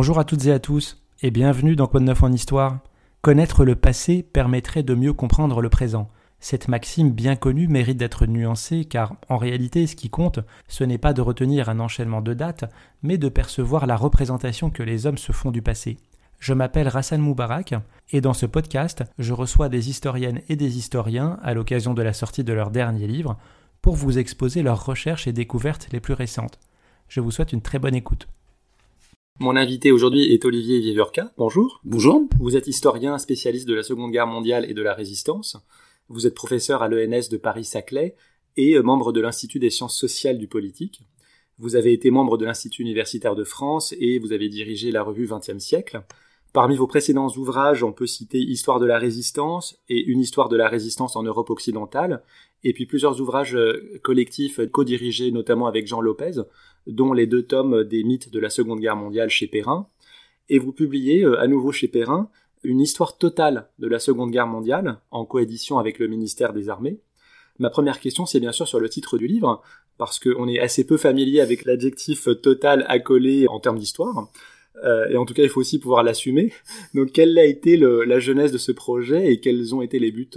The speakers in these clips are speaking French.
Bonjour à toutes et à tous, et bienvenue dans Code Neuf en Histoire. Connaître le passé permettrait de mieux comprendre le présent. Cette maxime bien connue mérite d'être nuancée car, en réalité, ce qui compte, ce n'est pas de retenir un enchaînement de dates, mais de percevoir la représentation que les hommes se font du passé. Je m'appelle Rassan Moubarak, et dans ce podcast, je reçois des historiennes et des historiens à l'occasion de la sortie de leur dernier livre pour vous exposer leurs recherches et découvertes les plus récentes. Je vous souhaite une très bonne écoute. Mon invité aujourd'hui est Olivier Viverka. Bonjour. Bonjour. Vous êtes historien spécialiste de la Seconde Guerre mondiale et de la Résistance. Vous êtes professeur à l'ENS de Paris-Saclay et euh, membre de l'Institut des sciences sociales du politique. Vous avez été membre de l'Institut universitaire de France et vous avez dirigé la revue 20e siècle. Parmi vos précédents ouvrages, on peut citer Histoire de la résistance et Une histoire de la résistance en Europe occidentale, et puis plusieurs ouvrages euh, collectifs co-dirigés notamment avec Jean Lopez, dont les deux tomes des mythes de la Seconde Guerre mondiale chez Perrin. Et vous publiez euh, à nouveau chez Perrin une histoire totale de la Seconde Guerre mondiale, en coédition avec le ministère des Armées. Ma première question, c'est bien sûr sur le titre du livre, parce qu'on est assez peu familier avec l'adjectif total accolé en termes d'histoire. Euh, et en tout cas, il faut aussi pouvoir l'assumer. Donc, quelle a été la jeunesse de ce projet et quels ont été les buts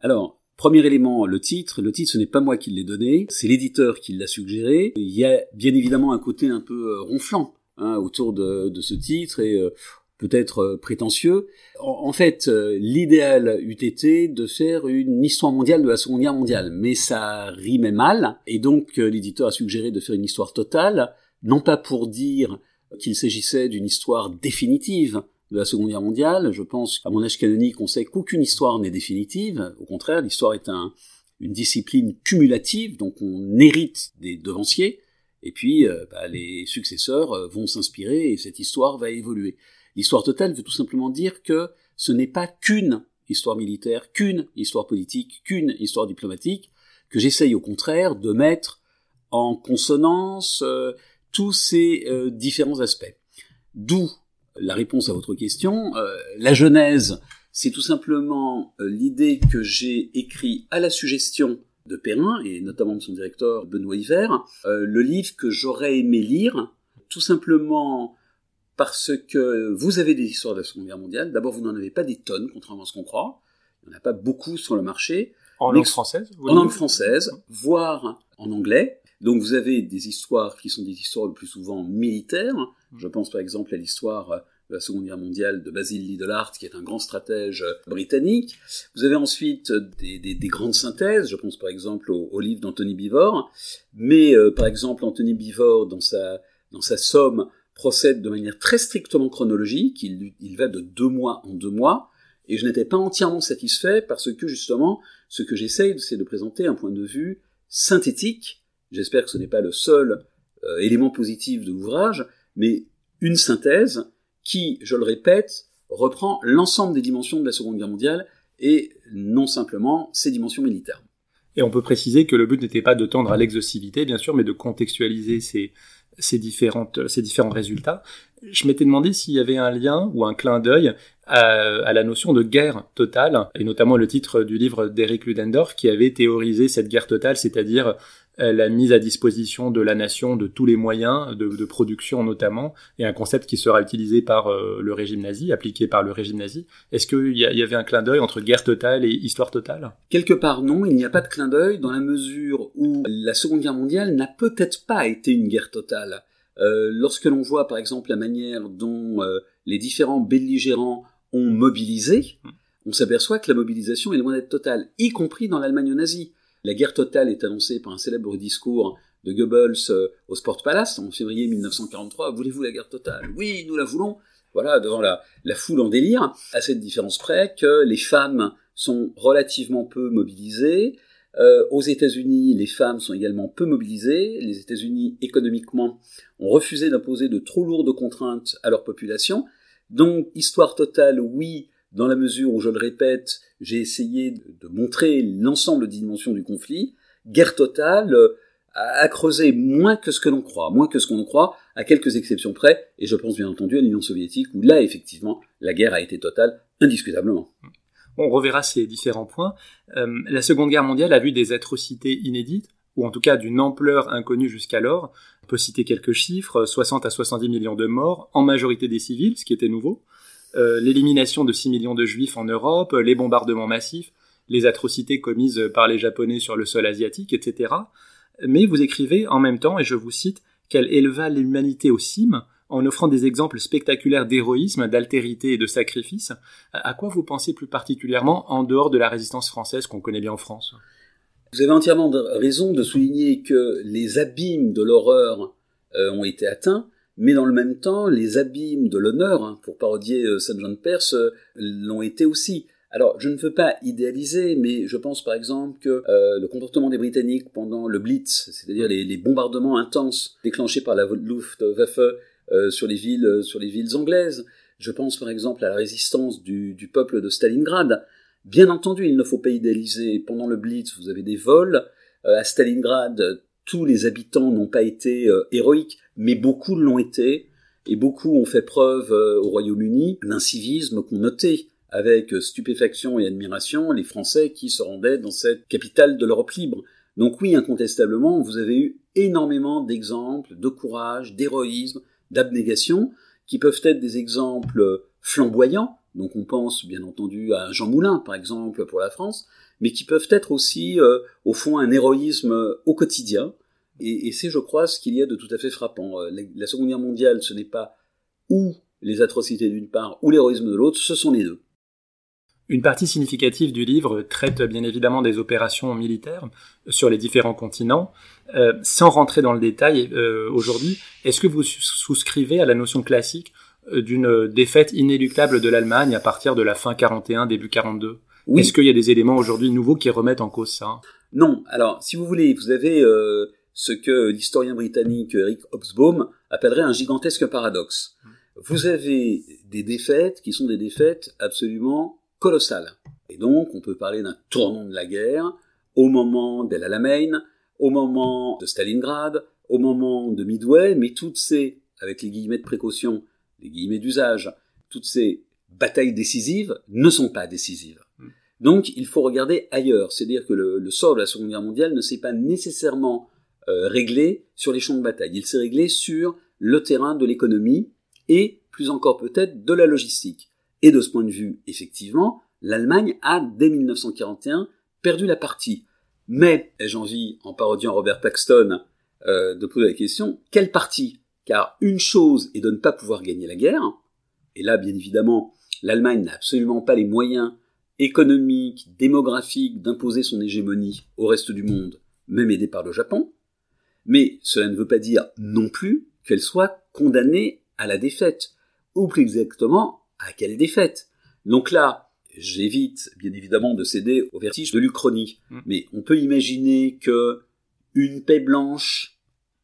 Alors, premier élément, le titre. Le titre, ce n'est pas moi qui l'ai donné, c'est l'éditeur qui l'a suggéré. Il y a bien évidemment un côté un peu euh, ronflant hein, autour de, ce titre et euh, peut-être prétentieux. En, fait, l'idéal eût été de faire une histoire mondiale de la Seconde Guerre mondiale, mais ça rimait mal, et donc l'éditeur a suggéré de faire une histoire totale, non pas pour dire qu'il s'agissait d'une histoire définitive de la Seconde Guerre mondiale. Je pense qu'à mon âge canonique, on sait qu'aucune histoire n'est définitive. Au contraire, l'histoire est une discipline cumulative, donc on hérite des devanciers, et puis euh, bah, les successeurs euh, vont s'inspirer et cette histoire va évoluer. L'histoire totale veut tout simplement dire que ce n'est pas qu'une histoire militaire, qu'une histoire politique, qu'une histoire diplomatique, que j'essaye au contraire de mettre en consonance euh, tous ces euh, différents aspects. D'où la réponse à votre question. Euh, la Genèse, c'est tout simplement euh, l'idée que j'ai écrit à la suggestion de Perrin, et notamment de son directeur Benoît Hiver, le livre que j'aurais aimé lire, tout simplement parce que vous avez des histoires de la Seconde Guerre mondiale. D'abord, vous n'en avez pas des tonnes, contrairement à ce qu'on croit. Il n'y en a pas beaucoup sur le marché. En langue française En langue française, voire en anglais. Donc vous avez des histoires qui sont des histoires le plus souvent militaires. Mmh. Je pense par exemple à l'histoire de la Seconde Guerre mondiale de Basil Lidlard, qui est un grand stratège britannique. Vous avez ensuite des, grandes synthèses, je pense par exemple au, livre d'Anthony Bivor, mais euh, par exemple Anthony Bivor, dans sa, dans sa somme, procède de manière très strictement chronologique, il, il va de deux mois en deux mois, et je n'étais pas entièrement satisfait parce que justement, ce que j'essaye, c'est de présenter un point de vue synthétique J'espère que ce n'est pas le seul euh, élément positif de l'ouvrage, mais une synthèse qui, je le répète, reprend l'ensemble des dimensions de la Seconde Guerre mondiale et non simplement ses dimensions militaires. Et on peut préciser que le but n'était pas de tendre à l'exhaustivité, bien sûr, mais de contextualiser ces, différentes, ces différents résultats. Je m'étais demandé s'il y avait un lien ou un clin d'œil à, à, la notion de guerre totale, et notamment le titre du livre d'Eric Ludendorff qui avait théorisé cette guerre totale, c'est-à-dire la mise à disposition de la nation de tous les moyens de, production notamment, et un concept qui sera utilisé par euh, le régime nazi, appliqué par le régime nazi. Est-ce qu'il y, y, avait un clin d'œil entre guerre totale et histoire totale? Quelque part non, il n'y a pas de clin d'œil dans la mesure où la Seconde Guerre mondiale n'a peut-être pas été une guerre totale. Euh, lorsque l'on voit par exemple la manière dont les différents belligérants ont mobilisé, hmm. on s'aperçoit que la mobilisation est loin d'être totale, y compris dans l'Allemagne nazie. La guerre totale est annoncée par un célèbre discours de Goebbels euh, au Sport Palace en février 1943. Voulez-vous la guerre totale? Oui, nous la voulons. Voilà, devant la, foule en délire, à cette différence près que les femmes sont relativement peu mobilisées. Euh, aux États-Unis, les femmes sont également peu mobilisées. Les États-Unis, économiquement, ont refusé d'imposer de trop lourdes contraintes à leur population. Donc, histoire totale, oui, dans la mesure où, je le répète, j'ai essayé de, montrer l'ensemble des dimensions du conflit, guerre totale euh, a, creusé moins que ce que l'on croit, moins que ce qu'on croit, à quelques exceptions près, et je pense bien entendu à l'Union soviétique, où là, effectivement, la guerre a été totale, indiscutablement. On reverra ces différents points. Euh, la Seconde Guerre mondiale a vu des atrocités inédites, ou en tout cas d'une ampleur inconnue jusqu'alors. On peut citer quelques chiffres, 60 à 70 millions de morts, en majorité des civils, ce qui était nouveau, l'élimination de 6 millions de juifs en Europe, les bombardements massifs, les atrocités commises par les Japonais sur le sol asiatique, etc. Mais vous écrivez en même temps, et je vous cite, qu'elle éleva l'humanité au cime en offrant des exemples spectaculaires d'héroïsme, d'altérité et de sacrifice. À quoi vous pensez plus particulièrement en dehors de la résistance française qu'on connaît bien en France? Vous avez entièrement raison de souligner que les abîmes de l'horreur euh, ont été atteints, mais dans le même temps, les abîmes de l'honneur, hein, pour parodier euh, Saint de Perse, euh, l'ont été aussi. Alors, je ne veux pas idéaliser, mais je pense par exemple que euh, le comportement des Britanniques pendant le Blitz, c'est-à-dire les, bombardements intenses déclenchés par la Luftwaffe sur les villes, sur les villes anglaises. Je pense par exemple à la résistance du, peuple de Stalingrad. Bien entendu, il ne faut pas idéaliser. Pendant le Blitz, vous avez des vols. à Stalingrad, tous les habitants n'ont pas été héroïques, mais beaucoup l'ont été. Et beaucoup ont fait preuve au Royaume-Uni d'un civisme qu'on notait avec stupéfaction et admiration les Français qui se rendaient dans cette capitale de l'Europe libre. Donc oui, incontestablement, vous avez eu énormément d'exemples de courage, d'héroïsme, d'abnégation, qui peuvent être des exemples flamboyants, donc on pense bien entendu à Jean Moulin par exemple pour la France, mais qui peuvent être aussi euh, au fond un héroïsme au quotidien, et, c'est je crois ce qu'il y a de tout à fait frappant. Euh, la Seconde Guerre mondiale, ce n'est pas ou les atrocités d'une part ou l'héroïsme de l'autre, ce sont les deux. Une partie significative du livre traite bien évidemment des opérations militaires sur les différents continents. Euh, sans rentrer dans le détail euh, aujourd'hui, est-ce que vous souscrivez à la notion classique euh, d'une défaite inéluctable de l'Allemagne à partir de la fin 41, début 42 Est-ce qu'il y a des éléments aujourd'hui nouveaux qui remettent en cause ça? Non. Alors, si vous voulez, vous avez ce que l'historien britannique Eric Hobsbawm appellerait un gigantesque paradoxe. Vous avez des défaites qui sont des défaites absolument colossal. Et donc, on peut parler d'un tournant de la guerre au moment d'El Alamein, au moment de Stalingrad, au moment de Midway, mais toutes ces, avec les guillemets de précaution, les guillemets d'usage, toutes ces batailles décisives ne sont pas décisives. Donc, il faut regarder ailleurs. C'est-à-dire que le, sort de la Seconde Guerre mondiale ne s'est pas nécessairement euh, réglé sur les champs de bataille. Il s'est réglé sur le terrain de l'économie et, plus encore peut-être, de la logistique. Et de ce point de vue, effectivement, l'Allemagne a, dès 1941, perdu la partie. Mais, ai-je envie, en parodiant Robert Paxton, euh, de poser la question, quelle partie? Car une chose est de ne pas pouvoir gagner la guerre, et là, bien évidemment, l'Allemagne n'a absolument pas les moyens économiques, démographiques d'imposer son hégémonie au reste du monde, même aidée par le Japon, mais cela ne veut pas dire non plus qu'elle soit condamnée à la défaite, ou plus exactement à quelle défaite. Donc là, j'évite bien évidemment de céder au vertige de l'Uchronie, mm. mais on peut imaginer que une paix blanche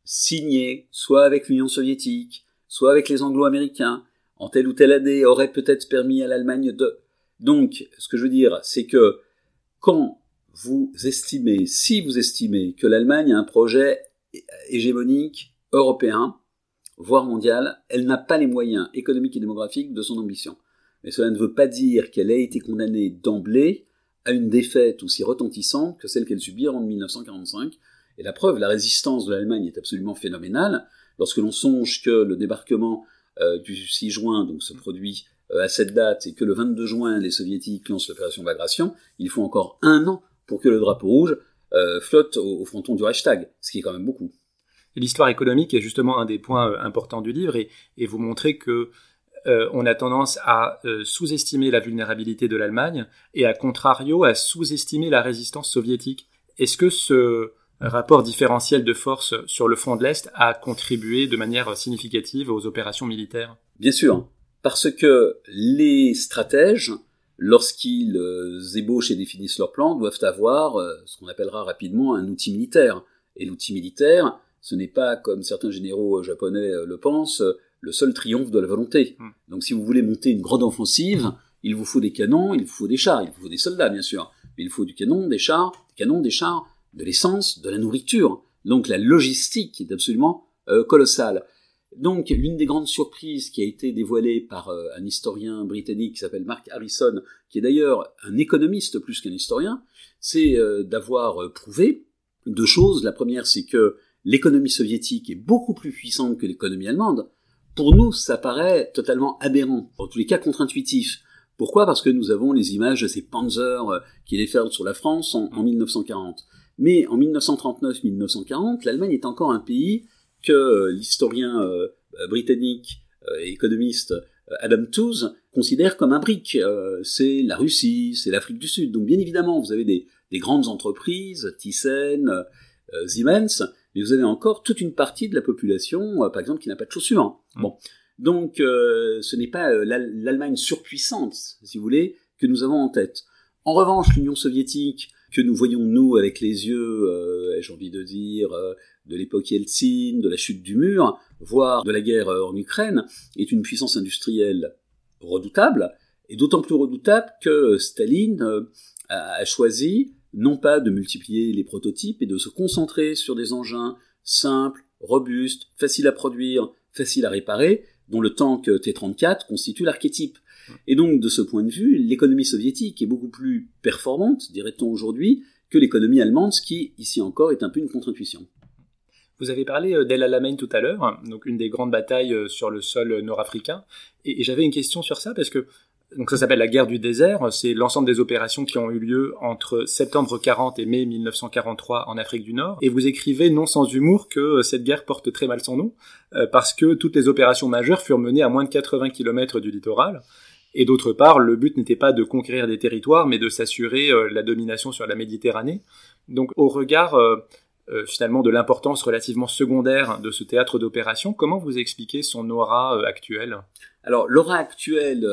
signée, soit avec l'Union soviétique, soit avec les Anglo-Américains, en telle ou telle année, aurait peut-être permis à l'Allemagne de... Donc, ce que je veux dire, c'est que quand vous estimez, si vous estimez que l'Allemagne a un projet hégémonique européen, voire mondiale, elle n'a pas les moyens économiques et démographiques de son ambition. Mais cela ne veut pas dire qu'elle ait été condamnée d'emblée à une défaite aussi retentissante que celle qu'elle subit en 1945. Et la preuve, la résistance de l'Allemagne est absolument phénoménale. Lorsque l'on songe que le débarquement euh, du 6 juin donc, se produit à cette date et que le 22 juin, les soviétiques lancent l'opération Bagration, il faut encore un an pour que le drapeau rouge euh, flotte au, au fronton du Reichstag, ce qui est quand même beaucoup. L'histoire économique est justement un des points euh, importants du livre et, vous montrez que euh, on a tendance à euh, sous-estimer la vulnérabilité de l'Allemagne et à contrario à sous-estimer la résistance soviétique. Est-ce que ce rapport différentiel de force sur le front de l'Est a contribué de manière significative aux opérations militaires? Bien sûr, parce que les stratèges, lorsqu'ils ébauchent et définissent leur plan, doivent avoir ce qu'on appellera rapidement un outil militaire. Et l'outil militaire, ce n'est pas, comme certains généraux euh, japonais euh, le pensent, euh, le seul triomphe de la volonté. Hmm. Donc si vous voulez monter une grande offensive, il vous faut des canons, il vous faut des chars, il vous faut des soldats bien sûr, mais il faut du canon, des chars, des canons, des chars, de l'essence, de la nourriture. Donc la logistique est absolument colossale. Donc l'une des grandes surprises qui a été dévoilée par un historien britannique qui s'appelle Mark Harrison, qui est d'ailleurs un économiste plus qu'un historien, c'est d'avoir prouvé deux choses. La première, c'est que l'économie soviétique est beaucoup plus puissante que l'économie allemande. Pour nous, ça paraît totalement aberrant, en tous les cas contre-intuitif. Pourquoi? Parce que nous avons les images de ces panzers euh, qui déferlent sur la France en, 1940. Mais en 1939-1940, l'Allemagne est encore un pays que euh, l'historien euh, britannique économiste Adam Tooze considère comme un brick. c'est la Russie, c'est l'Afrique du Sud. Donc bien évidemment, vous avez des, des grandes entreprises, Thyssen, Siemens, mais vous avez encore toute une partie de la population, par exemple, qui n'a pas de chaussures. Mmh. Bon, donc euh, ce n'est pas euh, l'Allemagne surpuissante, si vous voulez, que nous avons en tête. En revanche, l'Union soviétique, que nous voyons nous avec les yeux, euh, j'ai envie de dire, de l'époque Yeltsin, de la chute du mur, voire de la guerre en Ukraine, est une puissance industrielle redoutable, et d'autant plus redoutable que Staline a choisi non pas de multiplier les prototypes et de se concentrer sur des engins simples, robustes, faciles à produire, faciles à réparer, dont le tank T-34 constitue l'archétype. Et donc, de ce point de vue, l'économie soviétique est beaucoup plus performante, dirait-on aujourd'hui, que l'économie allemande, ce qui, ici encore, est un peu une contre-intuition. Vous avez parlé euh, d'El Alamein tout à l'heure, donc une des grandes batailles euh, sur le sol nord-africain, et j'avais une question sur ça parce que donc ça s'appelle la guerre du désert. C'est l'ensemble des opérations qui ont eu lieu entre septembre 40 et mai 1943 en Afrique du Nord. Et vous écrivez non sans humour que euh, cette guerre porte très mal son nom euh, parce que toutes les opérations majeures furent menées à moins de 80 km du littoral. Et d'autre part, le but n'était pas de conquérir des territoires, mais de s'assurer euh, la domination sur la Méditerranée. Donc au regard finalement de l'importance relativement secondaire de ce théâtre d'opération, comment vous expliquez son aura actuelle? Alors l'aura actuelle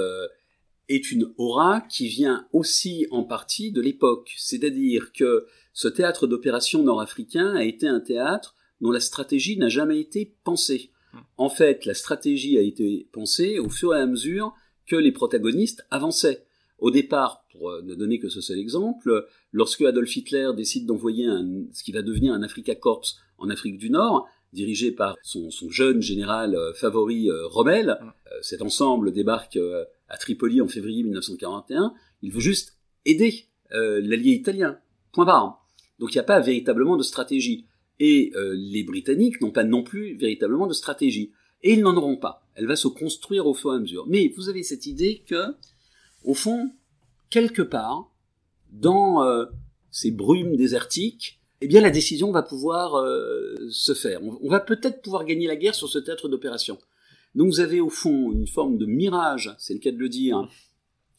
est une aura qui vient aussi en partie de l'époque. C'est-à-dire que ce théâtre d'opération nord-africain a été un théâtre dont la stratégie n'a jamais été pensée. Hmm. En fait, la stratégie a été pensée au fur et à mesure que les protagonistes avançaient. Au départ, pour euh, ne donner que ce seul exemple, lorsque Adolf Hitler décide d'envoyer ce qui va devenir un Afrika Corps en Afrique du Nord, dirigé par son, jeune général euh, favori euh, Rommel, hmm. cet ensemble débarque à Tripoli en février 1941, il veut juste aider euh, l'allié italien. Point barre. Donc il n'y a pas véritablement de stratégie. Et euh, les Britanniques n'ont pas non plus véritablement de stratégie. Et ils n'en auront pas. Elle va se construire au fur et à mesure. Mais vous avez cette idée que, au fond, quelque part, dans euh, ces brumes désertiques, eh bien la décision va pouvoir se faire. on va peut-être pouvoir gagner la guerre sur ce théâtre d'opération. Donc vous avez au fond une forme de mirage, c'est le cas de le dire,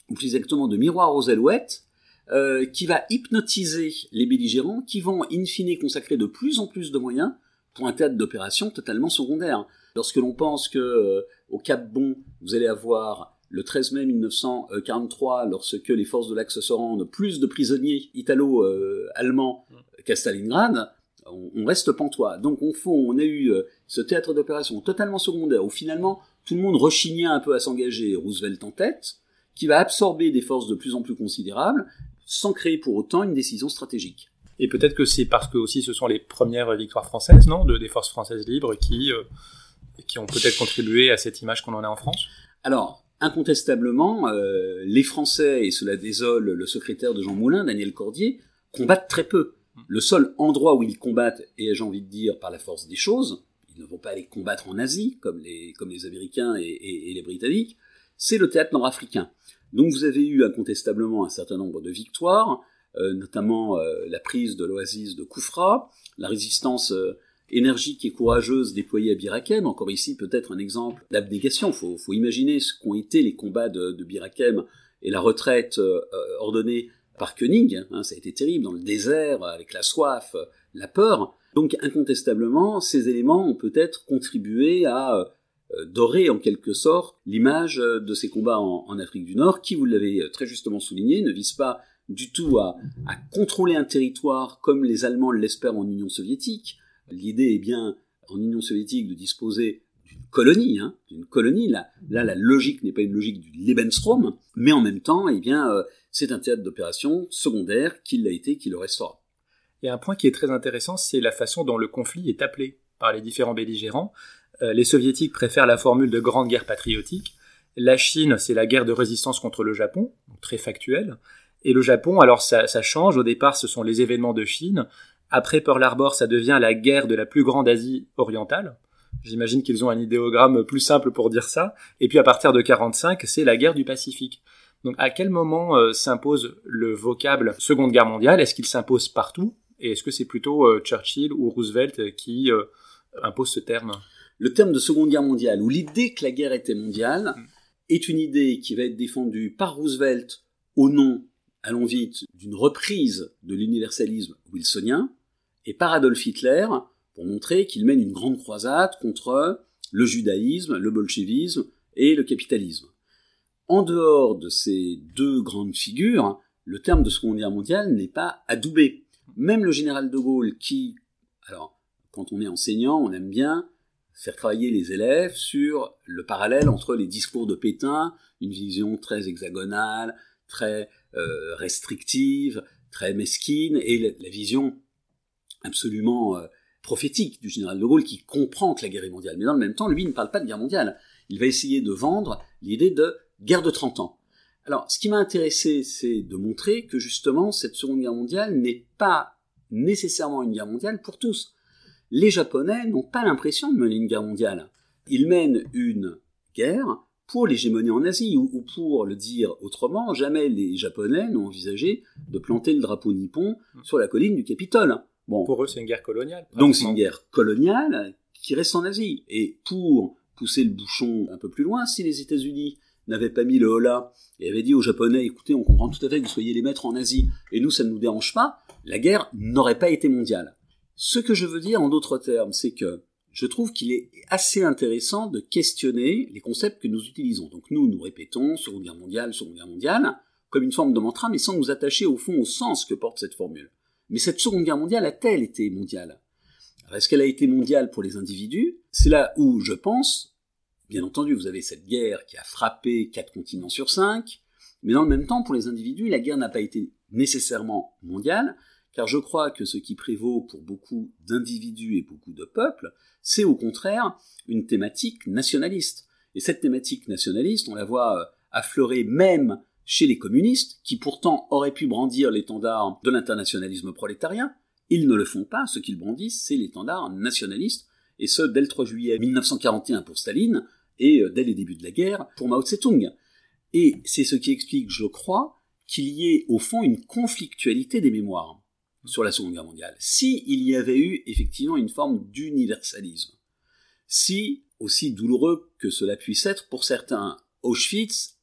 ou plus exactement de miroir aux alouettes, euh, qui va hypnotiser les belligérants, qui vont in fine consacrer de plus en plus de moyens pour un théâtre d'opération totalement secondaire. Lorsque l'on pense que euh, au Cap Bon, vous allez avoir le 13 mai 1943, lorsque les forces de l'Axe se rendent, plus de prisonniers italo-allemands qu'à Stalingrad, on, reste pantois. Donc au fond, on a eu euh, ce théâtre d'opération totalement secondaire où finalement tout le monde rechignait un peu à s'engager, Roosevelt en tête, qui va absorber des forces de plus en plus considérables sans créer pour autant une décision stratégique. Et peut-être que c'est parce que aussi ce sont les premières victoires françaises, non, de, des forces françaises libres qui, euh, qui ont peut-être contribué à cette image qu'on en a en France? Alors, incontestablement, euh, les Français, et cela désole le secrétaire de Jean Moulin, Daniel Cordier, combattent très peu. Le seul endroit où ils combattent, et j'ai envie de dire par la force des choses, ils ne vont pas aller combattre en Asie, comme les, comme les Américains et, les Britanniques, c'est le théâtre nord-africain. Donc vous avez eu incontestablement un certain nombre de victoires, notamment euh, la prise de l'oasis de Koufra, la résistance euh, énergique et courageuse déployée à Birakem, encore ici peut-être un exemple d'abnégation, il faut, imaginer ce qu'ont été les combats de, de Birakem et la retraite ordonnée par Koenig, hein, ça a été terrible, dans le désert, avec la soif, la peur. Donc incontestablement, ces éléments ont peut-être contribué à euh, dorer en quelque sorte l'image de ces combats en, Afrique du Nord, qui, vous l'avez très justement souligné, ne visent pas du tout à, contrôler un territoire comme les Allemands l'espèrent en Union soviétique. L'idée est bien en Union soviétique de disposer d'une colonie, hein, d'une colonie. Là, la logique n'est pas une logique du Lebensraum, mais en même temps, eh bien, euh, c'est un théâtre d'opération secondaire qui l'a été, qui le restera. Et un point qui est très intéressant, c'est la façon dont le conflit est appelé par les différents belligérants. Euh, les soviétiques préfèrent la formule de grande guerre patriotique. La Chine, c'est la guerre de résistance contre le Japon, très factuelle. Et le Japon, alors ça, change. Au départ, ce sont les événements de Chine. Après Pearl Harbor, ça devient la guerre de la plus grande Asie orientale. J'imagine qu'ils ont un idéogramme plus simple pour dire ça. Et puis à partir de 45, c'est la guerre du Pacifique. Donc à quel moment euh, s'impose le vocable Seconde Guerre mondiale? Est-ce qu'il s'impose partout? Et est-ce que c'est plutôt euh, Churchill ou Roosevelt qui euh, impose ce terme? Le terme de Seconde Guerre mondiale, ou l'idée que la guerre était mondiale, mm. est une idée qui va être défendue par Roosevelt au nom, allons vite, d'une reprise de l'universalisme wilsonien, et par Adolf Hitler pour montrer qu'il mène une grande croisade contre le judaïsme, le bolchevisme et le capitalisme. En dehors de ces deux grandes figures, le terme de Seconde Guerre mondiale n'est pas adoubé. Même le général de Gaulle, qui, alors, quand on est enseignant, on aime bien faire travailler les élèves sur le parallèle entre les discours de Pétain, une vision très hexagonale, très euh, restrictive, très mesquine, et la, vision absolument euh, prophétique du général de Gaulle qui comprend que la guerre est mondiale. Mais dans le même temps, lui, il ne parle pas de guerre mondiale. Il va essayer de vendre l'idée de guerre de 30 ans. Alors, ce qui m'a intéressé, c'est de montrer que justement, cette Seconde Guerre mondiale n'est pas nécessairement une guerre mondiale pour tous. Les Japonais n'ont pas l'impression de mener une guerre mondiale. Ils mènent une guerre pour l'hégémonie en Asie, ou, pour le dire autrement, jamais les Japonais n'ont envisagé de planter le drapeau nippon sur la colline du Capitole. Bon. Pour eux, c'est une guerre coloniale. Donc c'est une guerre coloniale qui reste en Asie. Et pour pousser le bouchon un peu plus loin, si les États-Unis n'avait pas mis le holà et avait dit aux Japonais, écoutez, on comprend tout à fait que vous soyez les maîtres en Asie, et nous, ça ne nous dérange pas, la guerre n'aurait pas été mondiale. Ce que je veux dire en d'autres termes, c'est que je trouve qu'il est assez intéressant de questionner les concepts que nous utilisons. Donc nous, nous répétons Seconde Guerre mondiale, Seconde Guerre mondiale, comme une forme de mantra, mais sans nous attacher au fond au sens que porte cette formule. Mais cette Seconde Guerre mondiale a-t-elle été mondiale? Est-ce qu'elle a été mondiale pour les individus? C'est là où, je pense, Bien entendu, vous avez cette guerre qui a frappé quatre continents sur cinq, mais dans le même temps, pour les individus, la guerre n'a pas été nécessairement mondiale, car je crois que ce qui prévaut pour beaucoup d'individus et beaucoup de peuples, c'est au contraire une thématique nationaliste. Et cette thématique nationaliste, on la voit euh, affleurer même chez les communistes, qui pourtant auraient pu brandir l'étendard de l'internationalisme prolétarien. Ils ne le font pas, ce qu'ils brandissent, c'est l'étendard nationaliste, et ce, dès le 3 juillet 1941 pour Staline, et euh, dès les débuts de la guerre pour Mao Tse-tung. Et c'est ce qui explique, je crois, qu'il y ait au fond une conflictualité des mémoires sur la Seconde Guerre mondiale. Si il y avait eu effectivement une forme d'universalisme, si, aussi douloureux que cela puisse être pour certains, Auschwitz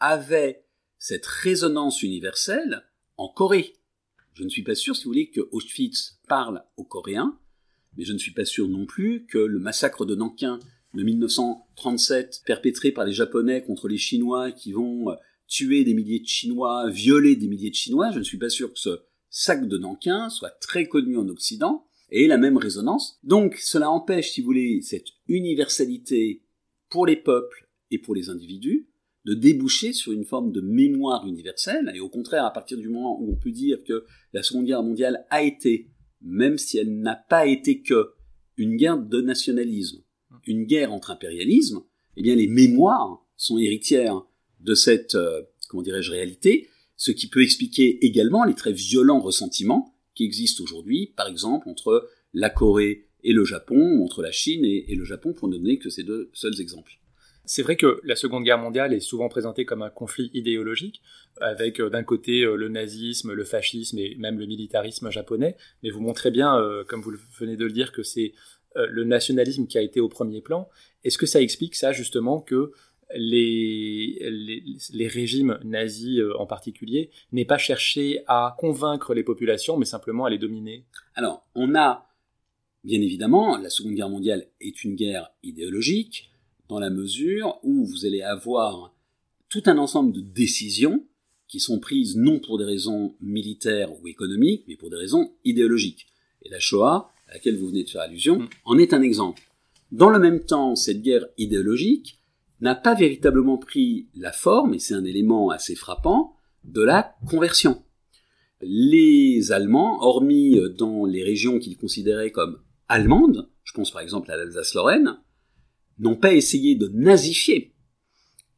avait cette résonance universelle en Corée. Je ne suis pas sûr, si vous voulez, que Auschwitz parle aux Coréens, mais je ne suis pas sûr non plus que le massacre de Nankin de 1937 perpétré par les Japonais contre les Chinois qui vont euh, tuer des milliers de Chinois, violer des milliers de Chinois, je ne suis pas sûr que ce sac de Nankin soit très connu en Occident et la même résonance. Donc cela empêche, si vous voulez, cette universalité pour les peuples et pour les individus de déboucher sur une forme de mémoire universelle, et au contraire, à partir du moment où on peut dire que la Seconde Guerre mondiale a été, même si elle n'a pas été que, une guerre de nationalisme, une guerre entre impérialismes, eh bien les mémoires sont héritières de cette, euh, comment dirais-je, réalité, ce qui peut expliquer également les très violents ressentiments qui existent aujourd'hui, par exemple, entre la Corée et le Japon, ou entre la Chine et, le Japon, pour ne donner que ces deux seuls exemples. C'est vrai que la Seconde Guerre mondiale est souvent présentée comme un conflit idéologique, avec euh, d'un côté euh, le nazisme, le fascisme et même le militarisme japonais, mais vous montrez bien, comme vous venez de le dire, que c'est euh, le nationalisme qui a été au premier plan. Est-ce que ça explique ça justement que les, les, régimes nazis euh, en particulier n'aient pas cherché à convaincre les populations, mais simplement à les dominer Alors, on a, bien évidemment, la Seconde Guerre mondiale est une guerre idéologique, dans la mesure où vous allez avoir tout un ensemble de décisions qui sont prises non pour des raisons militaires ou économiques, mais pour des raisons idéologiques. Et la Shoah à laquelle vous venez de faire allusion, mm. en est un exemple. Dans le même temps, cette guerre idéologique n'a pas véritablement pris la forme, et c'est un élément assez frappant, de la conversion. Les Allemands, hormis dans les régions qu'ils considéraient comme allemandes, je pense par exemple à l'Alsace-Lorraine, n'ont pas essayé de nazifier.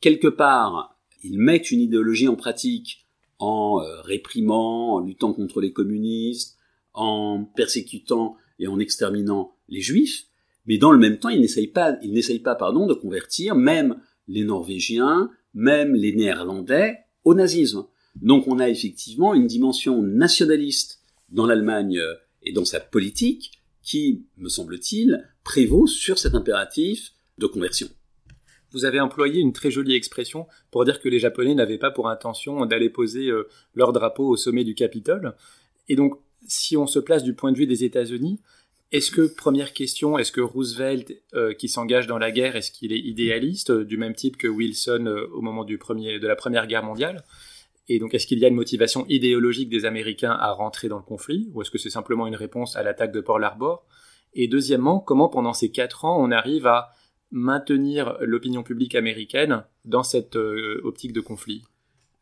Quelque part, ils mettent une idéologie en pratique en euh, réprimant, en luttant contre les communistes, en persécutant et en exterminant les juifs, mais dans le même temps, il n'essaye pas, de convertir même les Norvégiens, même les Néerlandais au nazisme. Donc on a effectivement une dimension nationaliste dans l'Allemagne euh, et dans sa politique qui, me semble-t-il, prévaut sur cet impératif de conversion. Vous avez employé une très jolie expression pour dire que les Japonais n'avaient pas pour intention d'aller poser euh, leur drapeau au sommet du Capitole. Et donc, si on se place du point de vue des États-Unis, est-ce que, première question, est-ce que Roosevelt, euh, qui s'engage dans la guerre, est-ce qu'il est idéaliste, du même type que Wilson au moment du premier, de la Première Guerre mondiale? Et donc, est-ce qu'il y a une motivation idéologique des Américains à rentrer dans le conflit, ou est-ce que c'est simplement une réponse à l'attaque de Pearl Harbor? Et deuxièmement, comment pendant ces quatre ans, on arrive à maintenir l'opinion publique américaine dans cette euh, optique de conflit?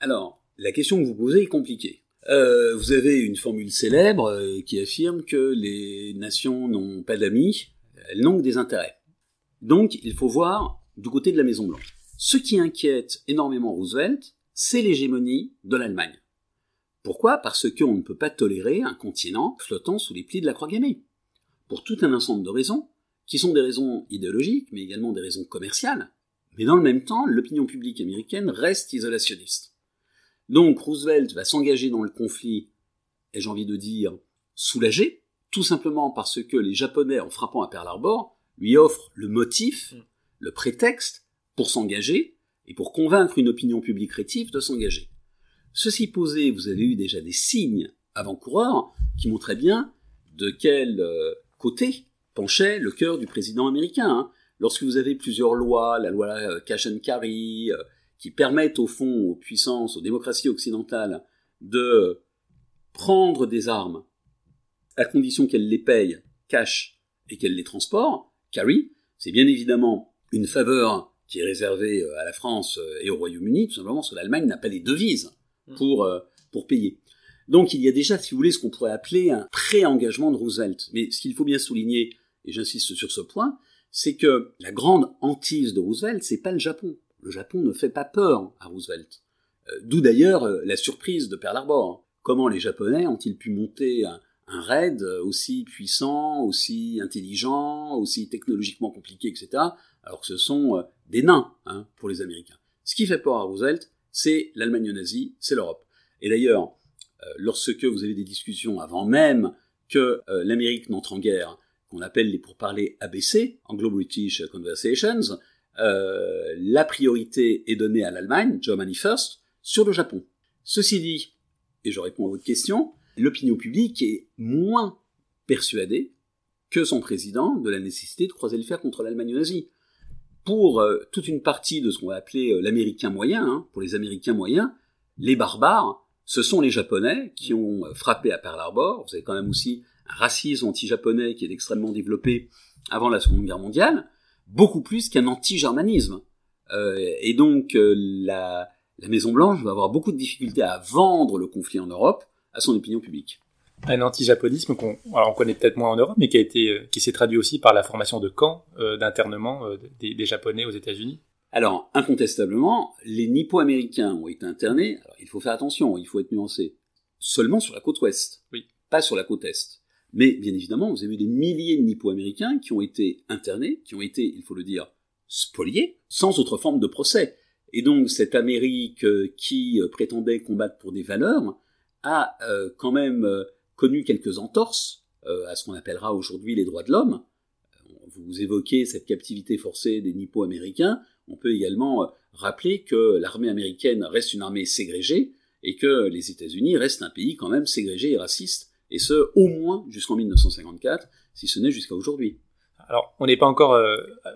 Alors, la question que vous posez est compliquée. Euh, vous avez une formule célèbre euh, qui affirme que les nations n'ont pas d'amis, elles n'ont que des intérêts. Donc, il faut voir du côté de la Maison Blanche. Ce qui inquiète énormément Roosevelt, c'est l'hégémonie de l'Allemagne. Pourquoi? Parce qu'on ne peut pas tolérer un continent flottant sous les plis de la croix gammée. Pour tout un ensemble de raisons, qui sont des raisons idéologiques, mais également des raisons commerciales. Mais dans le même temps, l'opinion publique américaine reste isolationniste. Donc Roosevelt va s'engager dans le conflit, et j'ai envie de dire soulagé, tout simplement parce que les Japonais, en frappant à Pearl Harbor, lui offrent le motif, mm. le prétexte pour s'engager, et pour convaincre une opinion publique rétive de s'engager. Ceci posé, vous avez eu déjà des signes avant-coureurs qui montraient bien de quel euh, côté penchait le cœur du président américain. Hein. Lorsque vous avez plusieurs lois, la loi euh, Cash and Carry, euh, qui permettent au fond aux puissances, aux démocraties occidentales de prendre des armes à condition qu'elles les payent cash et qu'elles les transportent, carry, c'est bien évidemment une faveur qui est réservé euh, à la France euh, et au Royaume-Uni, tout simplement parce que l'Allemagne n'a pas les devises mm. pour, euh, pour payer. Donc il y a déjà, si vous voulez, ce qu'on pourrait appeler un pré-engagement de Roosevelt. Mais ce qu'il faut bien souligner, et j'insiste sur ce point, c'est que la grande hantise de Roosevelt, c'est pas le Japon. Le Japon ne fait pas peur à Roosevelt. D'où d'ailleurs la surprise de Pearl Harbor. Comment les Japonais ont-ils pu monter un, un raid aussi puissant, aussi intelligent, aussi technologiquement compliqué, etc., alors que ce sont des nains hein, pour les Américains. Ce qui fait peur à Roosevelt, c'est l'Allemagne nazie, c'est l'Europe. Et d'ailleurs, euh, lorsque vous avez des discussions avant même que euh, l'Amérique n'entre en guerre, qu'on appelle les pourparlers ABC, Anglo-British Conversations, euh, la priorité est donnée à l'Allemagne, Germany first, sur le Japon. Ceci dit, et je réponds à votre question, l'opinion publique est moins persuadée que son président de la nécessité de croiser le fer contre l'Allemagne nazie pour euh, toute une partie de ce qu'on va appeler euh, l'américain moyen, hein, pour les américains moyens, les barbares, ce sont les japonais qui ont frappé à Pearl Harbor. Vous avez quand même aussi un racisme anti-japonais qui est extrêmement développé avant la Seconde Guerre mondiale, beaucoup plus qu'un anti-germanisme. et donc la, la Maison Blanche va avoir beaucoup de difficultés à vendre le conflit en Europe à son opinion publique un anti-japonisme qu'on on connaît peut-être moins en Europe, mais qui a été euh, qui s'est traduit aussi par la formation de camps euh, d'internement euh, des, Japonais aux États-Unis. Alors incontestablement, les Nippo-américains ont été internés. Alors il faut faire attention, il faut être nuancé. Seulement sur la côte ouest, oui. pas sur la côte est. Mais bien évidemment, vous avez eu des milliers de Nippo-américains qui ont été internés, qui ont été, il faut le dire, spoliés, sans autre forme de procès. Et donc cette Amérique qui prétendait combattre pour des valeurs a quand même connu quelques entorses euh, à ce qu'on appellera aujourd'hui les droits de l'homme. Euh, vous évoquez cette captivité forcée des Nippo-américains. On peut également euh, rappeler que l'armée américaine reste une armée ségrégée et que les États-Unis restent un pays quand même ségrégé et raciste, et ce au moins jusqu'en 1954, si ce n'est jusqu'à aujourd'hui. Alors, on n'est pas encore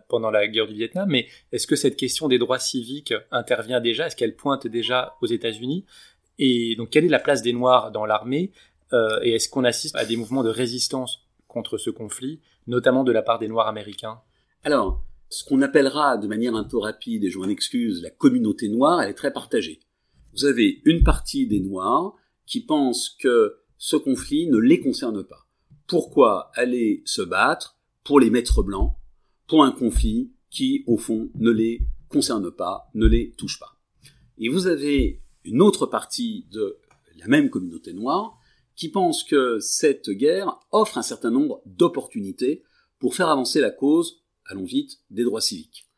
pendant la guerre du Vietnam, mais est-ce que cette question des droits civiques intervient déjà? Est-ce qu'elle pointe déjà aux États-Unis? Et donc, quelle est la place des Noirs dans l'armée? Euh, et est-ce qu'on assiste à des mouvements de résistance contre ce conflit, notamment de la part des Noirs américains? Alors, ce qu'on appellera de manière un peu rapide, et je m'en excuse, la communauté noire, elle est très partagée. Vous avez une partie des Noirs qui pensent que ce conflit ne les concerne pas. Pourquoi aller se battre pour les maîtres blancs, pour un conflit qui, au fond, ne les concerne pas, ne les touche pas Et vous avez une autre partie de la même communauté noire qui pense que cette guerre offre un certain nombre d'opportunités pour faire avancer la cause, allons vite, des droits civiques.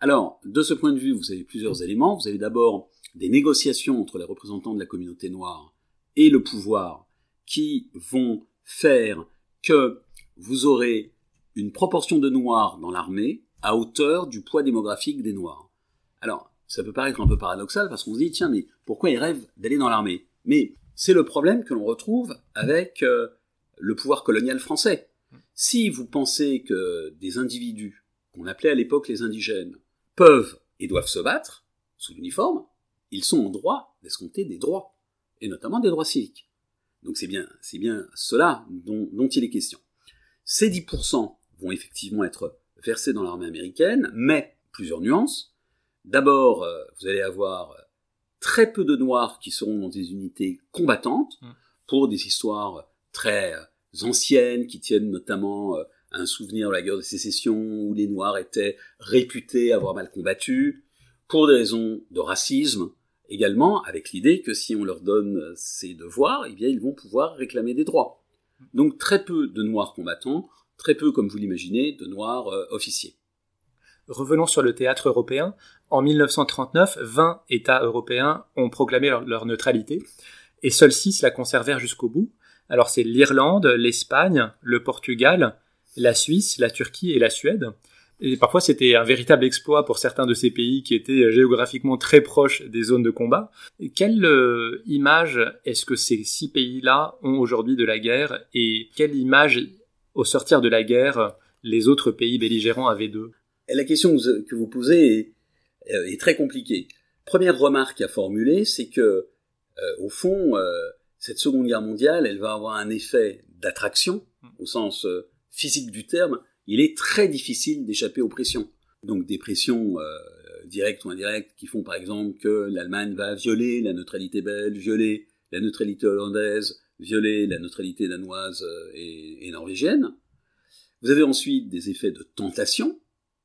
Alors, de ce point de vue, vous avez plusieurs éléments. Vous avez d'abord des négociations entre les représentants de la communauté noire et le pouvoir qui vont faire que vous aurez une proportion de noirs dans l'armée à hauteur du poids démographique des noirs. Alors, ça peut paraître un peu paradoxal parce qu'on se dit, tiens, mais pourquoi ils rêvent d'aller dans l'armée? Mais c'est le problème que l'on retrouve avec euh, le pouvoir colonial français. Si vous pensez que des individus, qu'on appelait à l'époque les indigènes, peuvent et doivent se battre sous l'uniforme, ils sont en droit d'escompter des droits, et notamment des droits civiques. Donc c'est bien, c'est bien cela dont, dont il est question. Ces 10% vont effectivement être versés dans l'armée américaine, mais plusieurs nuances. D'abord, euh, vous allez avoir euh, très peu de Noirs qui seront dans des unités combattantes, mm. pour des histoires très euh, anciennes, qui tiennent notamment à un souvenir de la guerre de sécession, où les Noirs étaient réputés avoir mal combattu, pour des raisons de racisme, également avec l'idée que si on leur donne ces devoirs, eh bien ils vont pouvoir réclamer des droits. Donc très peu de Noirs combattants, très peu, comme vous l'imaginez, de Noirs officiers. Revenons sur le théâtre européen. En 1939, 20 États européens ont proclamé leur, neutralité, et seuls 6 la conservèrent jusqu'au bout. Alors c'est l'Irlande, l'Espagne, le Portugal, la Suisse, la Turquie et la Suède. Et parfois c'était un véritable exploit pour certains de ces pays qui étaient géographiquement très proches des zones de combat. quelle euh, image est-ce que ces six pays-là ont aujourd'hui de la guerre et quelle image au sortir de la guerre les autres pays belligérants avaient d'eux? La question que vous posez euh, est, très compliquée. Première remarque à formuler, c'est que, euh, au fond, euh, cette Seconde Guerre mondiale, elle va avoir un effet d'attraction, au sens physique du terme. Il est très difficile d'échapper aux pressions. Donc des pressions directes ou indirectes qui font par exemple que l'Allemagne va violer la neutralité belge, violer la neutralité hollandaise, violer la neutralité danoise et norvégienne. Vous avez ensuite des effets de tentation,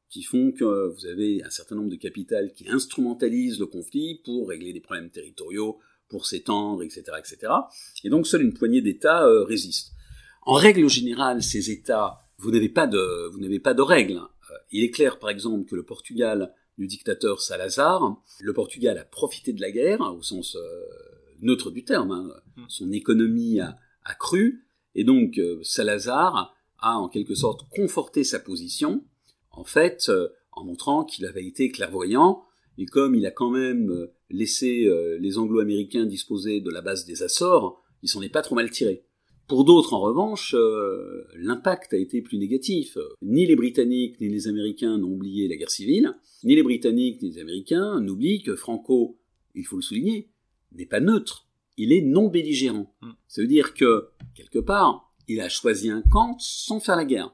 qui font que vous avez un certain nombre de capitales qui instrumentalisent le conflit pour régler des problèmes territoriaux, pour s'étendre, etc., etc. Et donc seule une poignée d'États euh, résistent. En règle générale, ces États, vous n'avez pas de, vous n'avez pas de règles. Euh, il est clair, par exemple, que le Portugal du dictateur Salazar, le Portugal a profité de la guerre au sens euh, neutre du terme. Hein. Mm. Son économie a, a cru, et donc Salazar a en quelque sorte conforté sa position en fait, euh, en montrant qu'il avait été clairvoyant, et comme il a quand même euh, laissé euh, les Anglo-Américains disposer de la base des Açores, il s'en est pas trop mal tiré. Pour d'autres, en revanche, l'impact a été plus négatif. Ni les Britanniques ni les Américains n'ont oublié la guerre civile, ni les Britanniques ni les Américains n'oublient que Franco, il faut le souligner, n'est pas neutre, il est non belligérant. Hmm. Ça veut dire que, quelque part, il a choisi un camp sans faire la guerre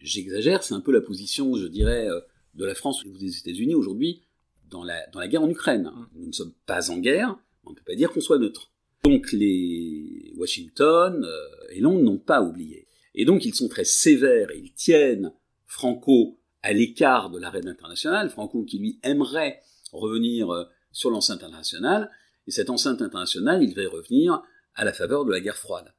j'exagère, c'est un peu la position, je dirais, euh, de la France ou des États-Unis aujourd'hui dans la, dans la guerre en Ukraine. Mmh. Nous ne sommes pas en guerre, on ne peut pas dire qu'on soit neutre. Donc les Washington euh, et Londres n'ont pas oublié. Et donc ils sont très sévères et ils tiennent Franco à l'écart de l'arène internationale, Franco qui lui aimerait revenir euh, sur l'enceinte internationale, et cette enceinte internationale, il va revenir à la faveur de la guerre froide.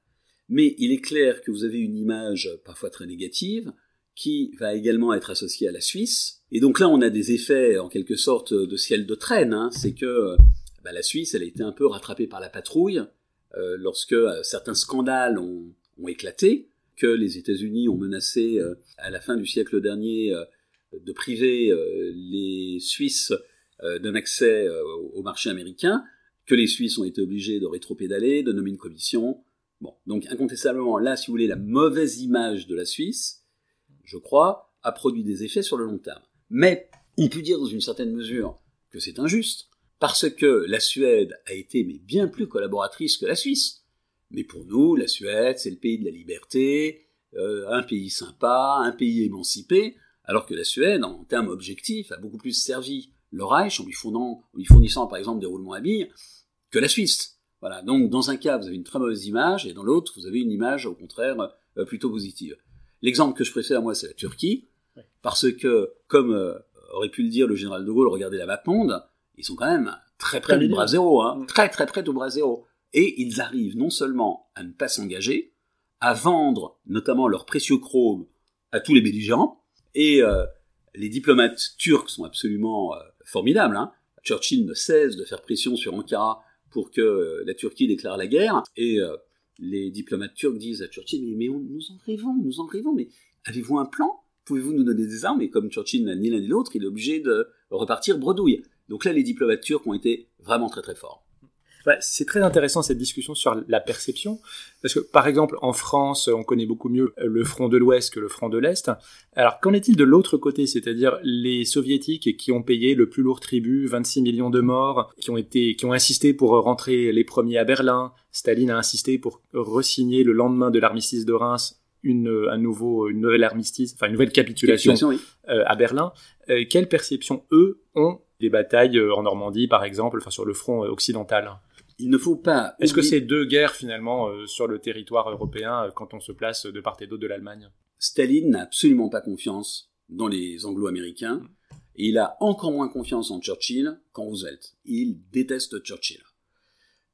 Mais il est clair que vous avez une image parfois très négative, qui va également être associé à la Suisse. Et donc là, on a des effets en quelque sorte de ciel de traîne. Hein. C'est que bah, la Suisse, elle a été un peu rattrapée par la patrouille euh, lorsque euh, certains scandales ont, éclaté, que les États-Unis ont menacé euh, à la fin du siècle dernier de priver les Suisses d'un accès au marché américain, que les Suisses ont été obligés de rétropédaler, de nommer une commission. Bon, donc incontestablement, là, si vous voulez, la mauvaise image de la Suisse, je crois, a produit des effets sur le long terme. Mais on peut dire dans une certaine mesure que c'est injuste, parce que la Suède a été mais bien plus collaboratrice que la Suisse. Mais pour nous, la Suède, c'est le pays de la liberté, euh, un pays sympa, un pays émancipé, alors que la Suède, en termes objectifs, a beaucoup plus servi le Reich en lui, fournissant, par exemple des roulements à billes que la Suisse. Voilà. Donc dans un cas, vous avez une très mauvaise image, et dans l'autre, vous avez une image au contraire euh, plutôt positive. L'exemple que je préfère, moi, c'est la Turquie, parce que, comme euh, aurait pu le dire le général de Gaulle, regardez la map monde, ils sont quand même très près du bras zéro, hein, mm. très très près du bras zéro. Et ils arrivent non seulement à ne pas s'engager, à vendre notamment leurs précieux chromes à tous les belligérants, et euh, les diplomates turcs sont absolument euh, formidables. Hein. Churchill ne cesse de faire pression sur Ankara pour que euh, la Turquie déclare la guerre, et les diplomates turcs disent à Churchill, mais, nous en rêvons, nous en rêvons, mais avez-vous un plan? Pouvez-vous nous donner des armes? Et comme Churchill n'a ni l'un ni l'autre, il est obligé de repartir bredouille. Donc là, les diplomates turcs ont été vraiment très très forts. c'est très intéressant cette discussion sur la perception, parce que par exemple en France, on connaît beaucoup mieux le front de l'Ouest que le front de l'Est. Alors qu'en est-il de l'autre côté, c'est-à-dire les soviétiques qui ont payé le plus lourd tribut, 26 millions de morts, qui ont été, qui ont insisté pour rentrer les premiers à Berlin? Staline a insisté pour resigner le lendemain de l'armistice de Reims une, un nouveau, une nouvelle armistice, enfin une nouvelle capitulation, euh, à Berlin. Euh, quelle perception eux ont des batailles euh, en Normandie, par exemple, enfin sur le front occidental Il ne faut pas. Est-ce que c'est deux guerres finalement sur le territoire européen quand on se place de part et d'autre de l'Allemagne? Staline n'a absolument pas confiance dans les Anglo-Américains. Et il a encore moins confiance en Churchill qu'en Roosevelt. Il déteste Churchill.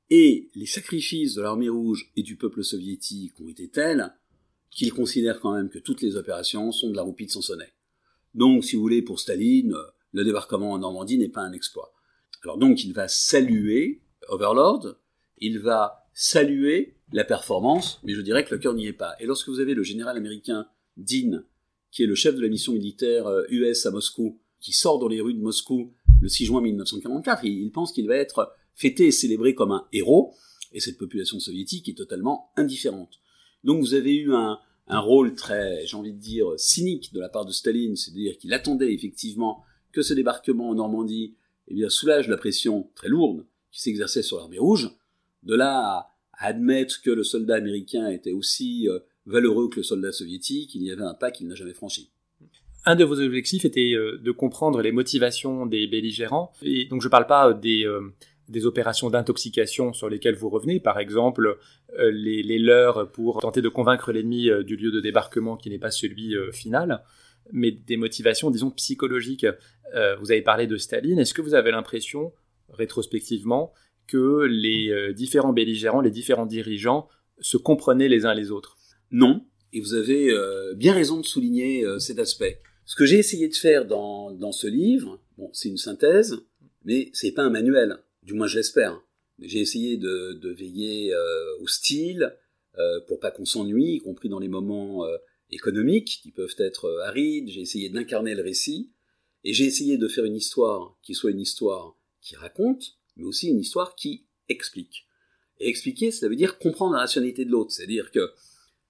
Et les sacrifices de l'armée rouge et du peuple soviétique ont été tels qu'il considère quand même que toutes les opérations sont de la roupie de Sansonnet. Donc, si vous voulez, pour Staline, le débarquement en Normandie n'est pas un exploit. Alors donc, il va saluer Overlord, il va saluer la performance, mais je dirais que le cœur n'y est pas. Et lorsque vous avez le général américain Dean, qui est le chef de la mission militaire US euh, à Moscou, qui sort dans les rues de Moscou le 6 juin 1944, il pense qu'il va être fêté et célébré comme un héros, et cette population soviétique est totalement indifférente. Donc vous avez eu un, rôle très, j'ai envie de dire, cynique de la part de Staline, c'est-à-dire qu'il attendait effectivement que ce débarquement en Normandie eh bien, soulage la pression très lourde qui s'exerçait sur l'armée rouge. De là à, admettre que le soldat américain était aussi euh, valeureux que le soldat soviétique, il y avait un pas qu'il n'a jamais franchi. Un de vos objectifs était euh, de comprendre les motivations des belligérants. Et donc je ne parle pas euh, des, des opérations d'intoxication sur lesquelles vous revenez, par exemple les, les, leurs pour tenter de convaincre l'ennemi du lieu de débarquement qui n'est pas celui final, mais des motivations, disons, psychologiques. Vous avez parlé de Staline, est-ce que vous avez l'impression, rétrospectivement, que les différents belligérants, les différents dirigeants se comprenaient les uns les autres? Non, et vous avez bien raison de souligner cet aspect. Ce que j'ai essayé de faire dans, dans ce livre, bon, c'est une synthèse, mais c'est pas un manuel du moins je l'espère. J'ai essayé de, de veiller euh, au style euh, pour pas qu'on s'ennuie, y compris dans les moments euh, économiques qui peuvent être euh, arides. J'ai essayé d'incarner le récit et j'ai essayé de faire une histoire qui soit une histoire qui raconte, mais aussi une histoire qui explique. Et expliquer, ça veut dire comprendre la rationalité de l'autre. C'est-à-dire que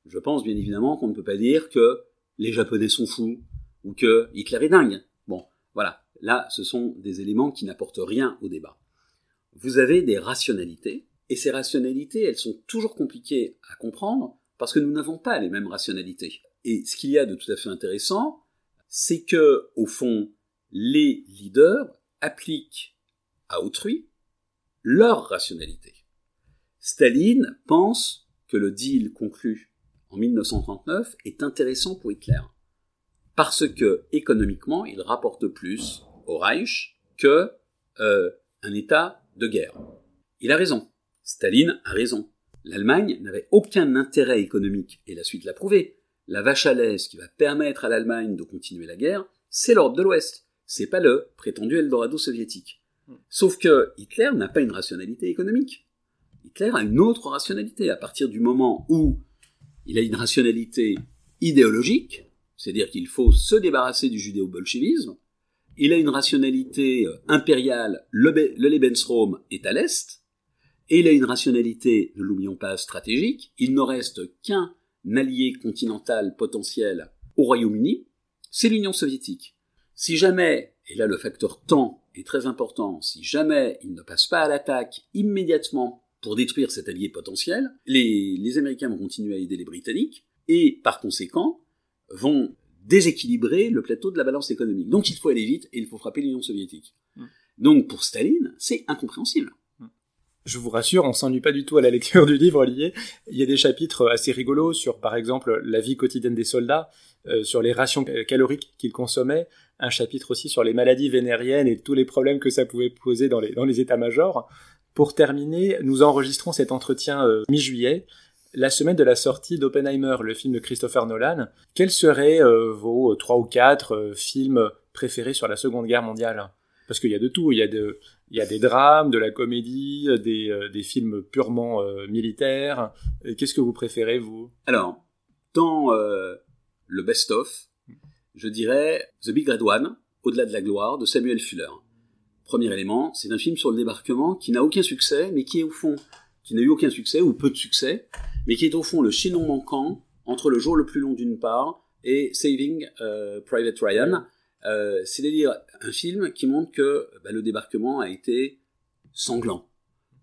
je pense bien évidemment qu'on ne peut pas dire que les Japonais sont fous ou que Hitler est dingue. Bon, voilà. Là, ce sont des éléments qui n'apportent rien au débat vous avez des rationalités, et ces rationalités, elles sont toujours compliquées à comprendre parce que nous n'avons pas les mêmes rationalités. Et ce qu'il y a de tout à fait intéressant, c'est que, au fond, les leaders appliquent à autrui leur rationalité. Staline pense que le deal conclu en 1939 est intéressant pour Hitler parce que économiquement il rapporte plus au Reich que euh, un État de guerre. Il a raison. Staline a raison. L'Allemagne n'avait aucun intérêt économique, et la suite l'a prouvé. La vache à lait, qui va permettre à l'Allemagne de continuer la guerre, c'est l'Europe de l'Ouest. C'est pas le prétendu Eldorado soviétique. Sauf que Hitler n'a pas une rationalité économique. Hitler a une autre rationalité. À partir du moment où il a une rationalité idéologique, c'est-à-dire qu'il faut se débarrasser du judéo-bolchevisme, il a une rationalité euh, impériale, le, Lebensraum est à l'est, et il a une rationalité, ne l'oublions pas, stratégique, il ne reste qu'un allié continental potentiel au Royaume-Uni, c'est l'Union soviétique. Si jamais, et là le facteur temps est très important, si jamais il ne passe pas à l'attaque immédiatement pour détruire cet allié potentiel, les, les Américains vont continuer à aider les Britanniques, et par conséquent vont déséquilibrer le plateau de la balance économique. Donc il faut aller vite et il faut frapper l'Union soviétique. Mm. Donc pour Staline, c'est incompréhensible. Je vous rassure, on s'ennuie pas du tout à la lecture du livre lié. Il y a des chapitres assez rigolos sur, par exemple, la vie quotidienne des soldats, euh, sur les rations caloriques qu'ils consommaient, un chapitre aussi sur les maladies vénériennes et tous les problèmes que ça pouvait poser dans les, dans les états-majors. Pour terminer, nous enregistrons cet entretien euh, mi-juillet, la semaine de la sortie d'Oppenheimer, le film de Christopher Nolan. Quels seraient euh, vos trois ou quatre films préférés sur la Seconde Guerre mondiale? Parce qu'il y a de tout, il y a, de, il y a des drames, de la comédie, des, des films purement militaires. Qu'est-ce que vous préférez, vous? Alors, dans le best-of, je dirais The Big Red One, Au-delà de la gloire, de Samuel Fuller. Premier élément, c'est un film sur le débarquement qui n'a aucun succès, mais qui est au fond, qui n'a eu aucun succès, ou peu de succès, mais qui est au fond le chaînon manquant entre le jour le plus long d'une part et Saving euh, Private Ryan. Euh, c'est-à-dire un film qui montre que bah, le débarquement a été sanglant.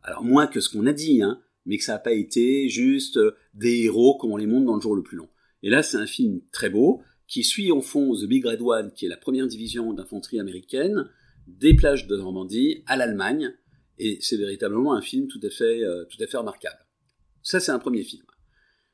Alors moins que ce qu'on a dit, hein, mais que ça n'a pas été juste euh, des héros comme on les montre dans le jour le plus long. Et là, c'est un film très beau, qui suit en fond The Big Red One, qui est la première division d'infanterie américaine, des plages de Normandie à l'Allemagne, et c'est véritablement un film tout à fait, euh, tout à fait remarquable. Ça, c'est un premier film.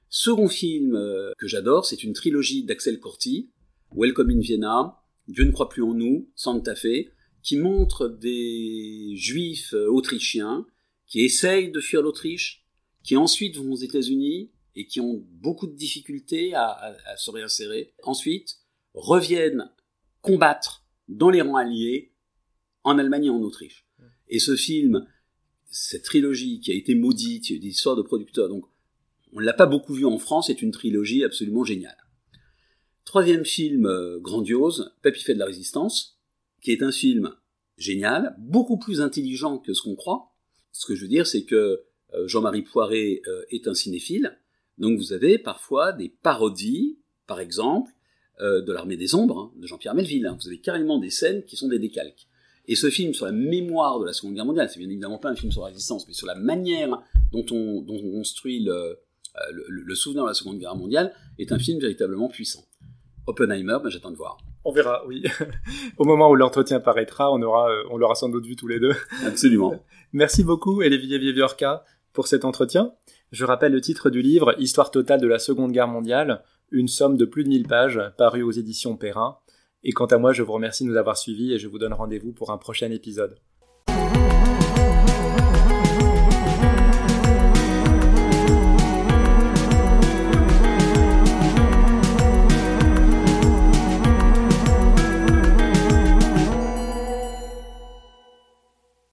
Second film que j'adore, c'est une trilogie d'Axel Corti, Welcome in Vienna, Dieu ne croit plus en nous, Santa Fe, qui montre des juifs euh, autrichiens qui essayent de fuir l'Autriche, qui ensuite vont aux États-Unis, et qui ont beaucoup de difficultés à, se réinsérer, ensuite reviennent combattre dans les rangs alliés en Allemagne et en Autriche. Et ce film, cette trilogie qui a été maudite, il y a des histoires de producteurs, donc on ne l'a pas beaucoup vu en France, c'est une trilogie absolument géniale. Troisième film euh, grandiose, Papy fait de la résistance, qui est un film génial, beaucoup plus intelligent que ce qu'on croit. Ce que je veux dire, c'est que euh, Jean-Marie Poiré euh, est un cinéphile, donc vous avez parfois des parodies, par exemple, de l'armée des ombres, hein, de Jean-Pierre Melville. Hein. Vous avez carrément des scènes qui sont des décalques. Et ce film sur la mémoire de la Seconde Guerre mondiale, c'est bien évidemment pas un film sur la résistance, mais sur la manière dont on, dont on construit le, le, souvenir de la Seconde Guerre mondiale, est un film véritablement puissant. Oppenheimer, ben j'attends de voir. On verra, oui. Au moment où l'entretien paraîtra, on aura, euh, on l'aura sans doute vu tous les deux. Absolument. Merci beaucoup, Olivier Vieviorca, pour cet entretien. Je rappelle le titre du livre Histoire totale de la Seconde Guerre mondiale, une somme de plus de 1000 pages, paru aux éditions Perrin. Et quant à moi, je vous remercie de nous avoir suivis et je vous donne rendez-vous pour un prochain épisode.